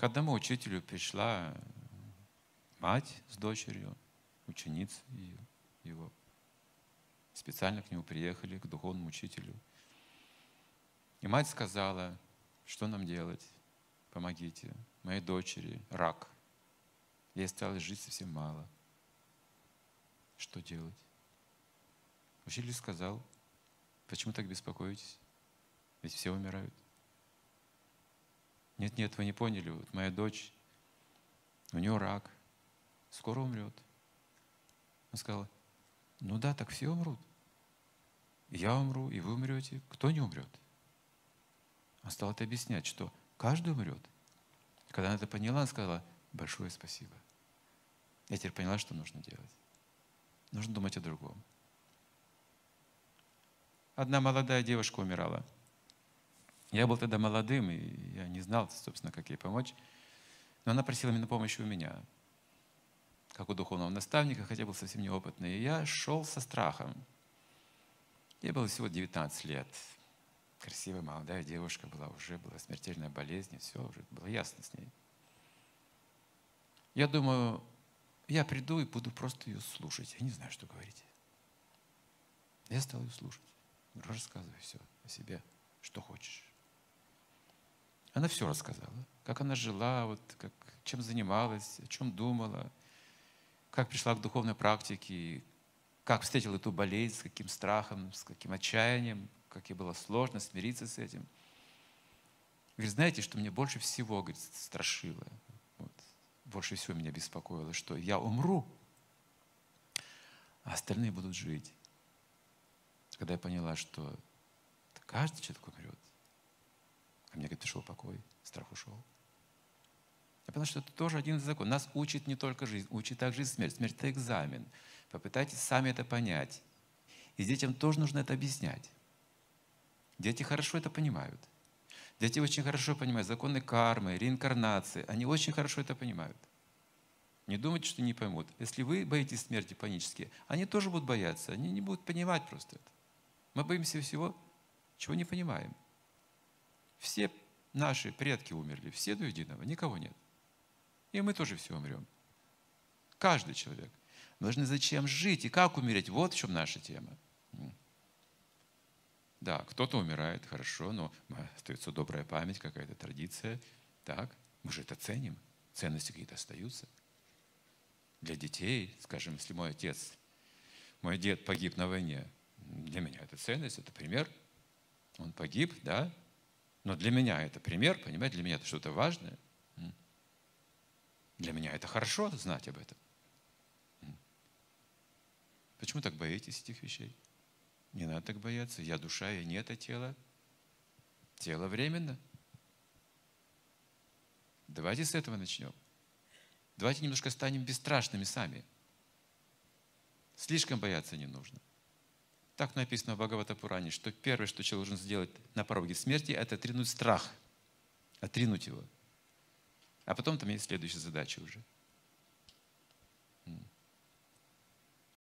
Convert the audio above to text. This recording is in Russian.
К одному учителю пришла мать с дочерью, ученица его. Специально к нему приехали, к духовному учителю. И мать сказала, что нам делать? Помогите. Моей дочери рак. Ей осталось жить совсем мало. Что делать? Учитель сказал, почему так беспокоитесь? Ведь все умирают. Нет, нет, вы не поняли. Вот моя дочь, у нее рак, скоро умрет. Он сказал, ну да, так все умрут. я умру, и вы умрете. Кто не умрет? Он стал это объяснять, что каждый умрет. Когда она это поняла, она сказала, большое спасибо. Я теперь поняла, что нужно делать. Нужно думать о другом. Одна молодая девушка умирала – я был тогда молодым, и я не знал, собственно, как ей помочь. Но она просила меня помощи у меня, как у духовного наставника, хотя был совсем неопытный. И я шел со страхом. Ей было всего 19 лет. Красивая молодая девушка была уже, была смертельная болезнь, и все, уже было ясно с ней. Я думаю, я приду и буду просто ее слушать. Я не знаю, что говорить. Я стал ее слушать. Рассказывай все о себе, что хочешь. Она все рассказала, как она жила, вот, как, чем занималась, о чем думала, как пришла к духовной практике, как встретила эту болезнь, с каким страхом, с каким отчаянием, как ей было сложно смириться с этим. Говорит, знаете, что мне больше всего говорит, страшило, вот, больше всего меня беспокоило, что я умру, а остальные будут жить. Когда я поняла, что каждый человек умрет, Ко мне, говорит, пришел покой, страх ушел. Я понял, что это тоже один из законов. Нас учит не только жизнь, учит также и смерть. Смерть – это экзамен. Попытайтесь сами это понять. И детям тоже нужно это объяснять. Дети хорошо это понимают. Дети очень хорошо понимают законы кармы, реинкарнации. Они очень хорошо это понимают. Не думайте, что не поймут. Если вы боитесь смерти панически, они тоже будут бояться. Они не будут понимать просто это. Мы боимся всего, чего не понимаем. Все наши предки умерли, все до единого, никого нет. И мы тоже все умрем. Каждый человек. Мы должны зачем жить и как умереть. Вот в чем наша тема. Да, кто-то умирает, хорошо, но остается добрая память, какая-то традиция. Так, мы же это ценим. Ценности какие-то остаются. Для детей, скажем, если мой отец, мой дед погиб на войне, для меня это ценность, это пример. Он погиб, да, но для меня это пример, понимаете, для меня это что-то важное. Для меня это хорошо знать об этом. Почему так боитесь этих вещей? Не надо так бояться. Я душа, я не это тело. Тело временно. Давайте с этого начнем. Давайте немножко станем бесстрашными сами. Слишком бояться не нужно. Так написано в Бхагавата Пуране, что первое, что человек должен сделать на пороге смерти, это отринуть страх, отринуть его. А потом там есть следующая задача уже –